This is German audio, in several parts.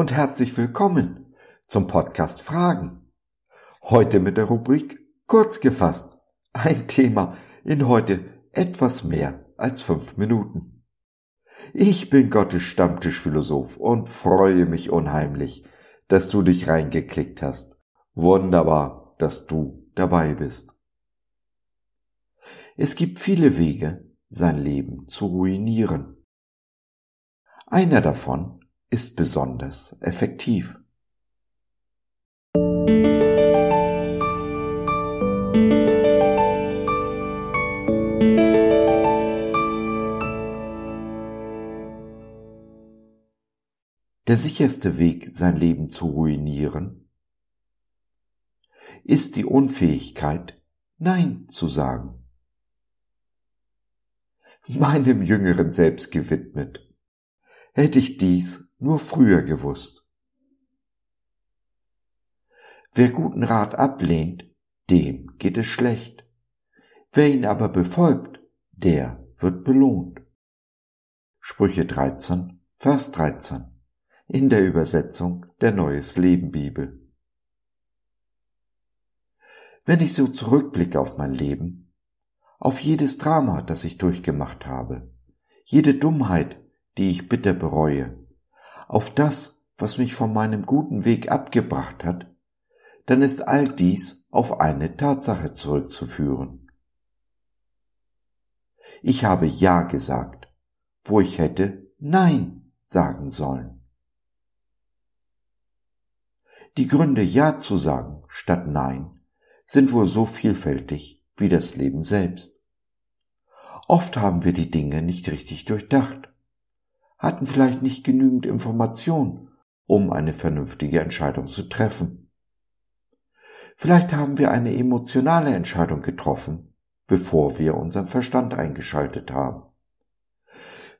und herzlich willkommen zum Podcast Fragen. Heute mit der Rubrik Kurz gefasst. Ein Thema in heute etwas mehr als fünf Minuten. Ich bin Gottes Stammtischphilosoph und freue mich unheimlich, dass du dich reingeklickt hast. Wunderbar, dass du dabei bist. Es gibt viele Wege, sein Leben zu ruinieren. Einer davon ist besonders effektiv. Der sicherste Weg, sein Leben zu ruinieren, ist die Unfähigkeit, Nein zu sagen meinem jüngeren Selbst gewidmet. Hätte ich dies nur früher gewusst. Wer guten Rat ablehnt, dem geht es schlecht. Wer ihn aber befolgt, der wird belohnt. Sprüche 13, Vers 13 in der Übersetzung der Neues Leben Bibel. Wenn ich so zurückblicke auf mein Leben, auf jedes Drama, das ich durchgemacht habe, jede Dummheit, die ich bitter bereue, auf das, was mich von meinem guten Weg abgebracht hat, dann ist all dies auf eine Tatsache zurückzuführen. Ich habe Ja gesagt, wo ich hätte Nein sagen sollen. Die Gründe Ja zu sagen statt Nein sind wohl so vielfältig, wie das Leben selbst. Oft haben wir die Dinge nicht richtig durchdacht, hatten vielleicht nicht genügend Information, um eine vernünftige Entscheidung zu treffen. Vielleicht haben wir eine emotionale Entscheidung getroffen, bevor wir unseren Verstand eingeschaltet haben.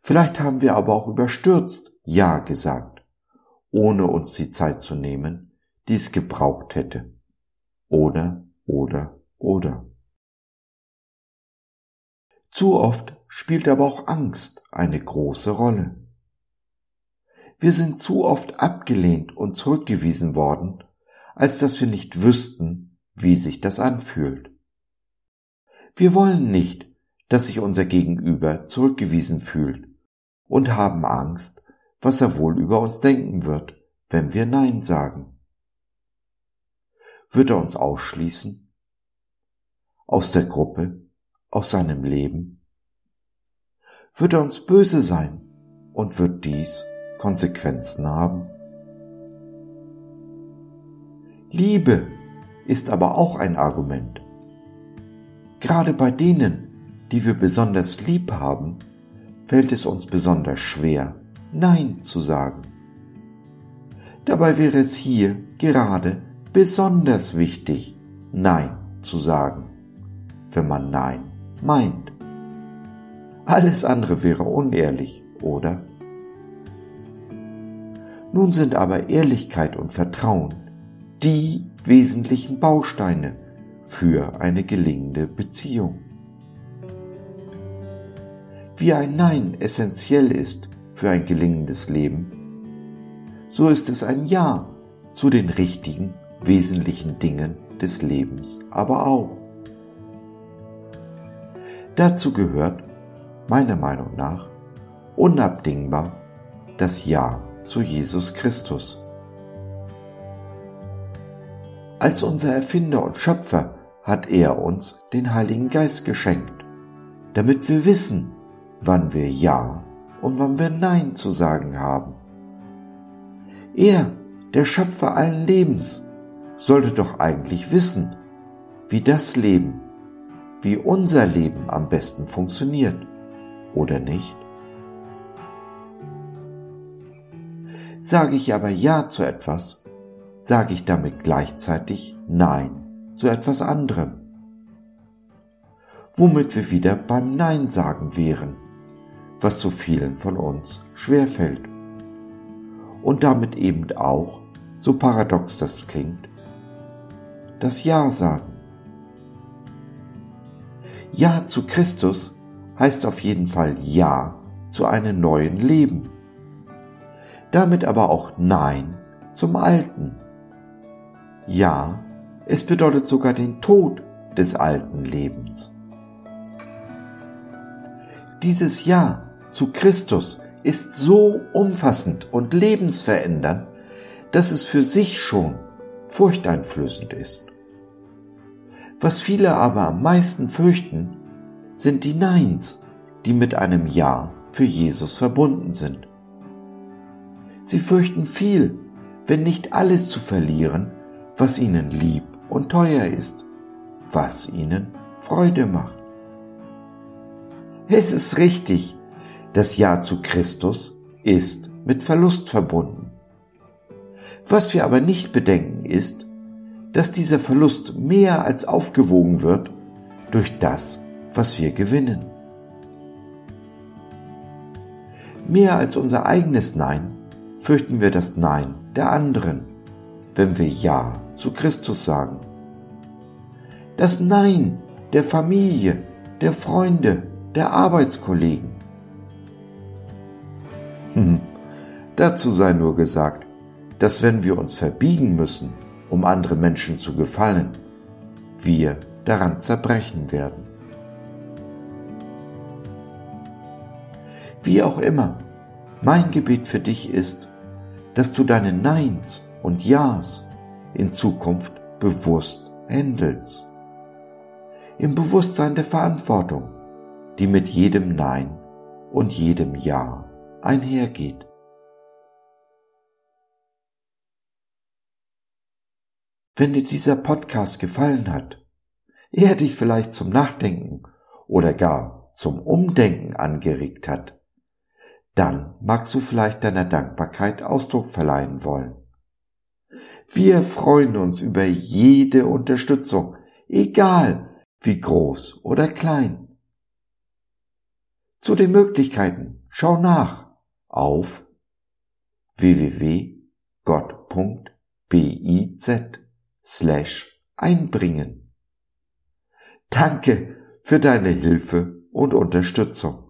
Vielleicht haben wir aber auch überstürzt Ja gesagt, ohne uns die Zeit zu nehmen, die es gebraucht hätte. Oder, oder, oder. Zu oft spielt aber auch Angst eine große Rolle. Wir sind zu oft abgelehnt und zurückgewiesen worden, als dass wir nicht wüssten, wie sich das anfühlt. Wir wollen nicht, dass sich unser Gegenüber zurückgewiesen fühlt und haben Angst, was er wohl über uns denken wird, wenn wir Nein sagen. Wird er uns ausschließen? Aus der Gruppe? aus seinem Leben? Wird er uns böse sein und wird dies Konsequenzen haben? Liebe ist aber auch ein Argument. Gerade bei denen, die wir besonders lieb haben, fällt es uns besonders schwer, Nein zu sagen. Dabei wäre es hier gerade besonders wichtig, Nein zu sagen, wenn man Nein meint. Alles andere wäre unehrlich, oder? Nun sind aber Ehrlichkeit und Vertrauen die wesentlichen Bausteine für eine gelingende Beziehung. Wie ein Nein essentiell ist für ein gelingendes Leben, so ist es ein Ja zu den richtigen, wesentlichen Dingen des Lebens aber auch. Dazu gehört, meiner Meinung nach, unabdingbar das Ja zu Jesus Christus. Als unser Erfinder und Schöpfer hat er uns den Heiligen Geist geschenkt, damit wir wissen, wann wir Ja und wann wir Nein zu sagen haben. Er, der Schöpfer allen Lebens, sollte doch eigentlich wissen, wie das Leben wie unser Leben am besten funktioniert, oder nicht? Sage ich aber Ja zu etwas, sage ich damit gleichzeitig Nein zu etwas anderem. Womit wir wieder beim Nein sagen wären, was zu vielen von uns schwerfällt. Und damit eben auch, so paradox das klingt, das Ja sagen. Ja zu Christus heißt auf jeden Fall Ja zu einem neuen Leben. Damit aber auch Nein zum Alten. Ja, es bedeutet sogar den Tod des alten Lebens. Dieses Ja zu Christus ist so umfassend und lebensverändernd, dass es für sich schon furchteinflößend ist. Was viele aber am meisten fürchten, sind die Neins, die mit einem Ja für Jesus verbunden sind. Sie fürchten viel, wenn nicht alles zu verlieren, was ihnen lieb und teuer ist, was ihnen Freude macht. Es ist richtig, das Ja zu Christus ist mit Verlust verbunden. Was wir aber nicht bedenken ist, dass dieser Verlust mehr als aufgewogen wird durch das, was wir gewinnen. Mehr als unser eigenes Nein fürchten wir das Nein der anderen, wenn wir Ja zu Christus sagen. Das Nein der Familie, der Freunde, der Arbeitskollegen. Hm, dazu sei nur gesagt, dass wenn wir uns verbiegen müssen, um andere Menschen zu gefallen, wir daran zerbrechen werden. Wie auch immer, mein Gebet für dich ist, dass du deine Neins und Ja's in Zukunft bewusst handelst. Im Bewusstsein der Verantwortung, die mit jedem Nein und jedem Ja einhergeht. Wenn dir dieser Podcast gefallen hat, er dich vielleicht zum Nachdenken oder gar zum Umdenken angeregt hat, dann magst du vielleicht deiner Dankbarkeit Ausdruck verleihen wollen. Wir freuen uns über jede Unterstützung, egal wie groß oder klein. Zu den Möglichkeiten schau nach auf www.gott.biz slash einbringen. Danke für deine Hilfe und Unterstützung.